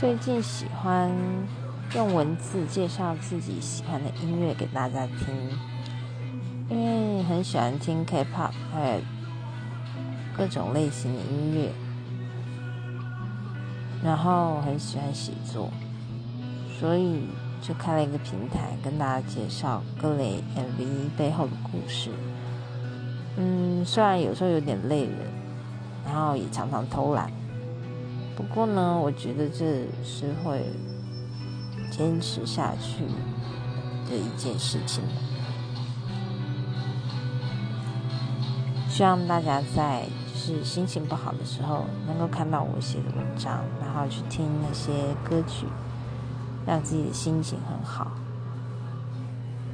最近喜欢用文字介绍自己喜欢的音乐给大家听，因为很喜欢听 K-pop，还有各种类型的音乐，然后很喜欢写作，所以就开了一个平台跟大家介绍各类 MV 背后的故事。嗯，虽然有时候有点累人，然后也常常偷懒。不过呢，我觉得这是会坚持下去的一件事情。希望大家在就是心情不好的时候，能够看到我写的文章，然后去听那些歌曲，让自己的心情很好。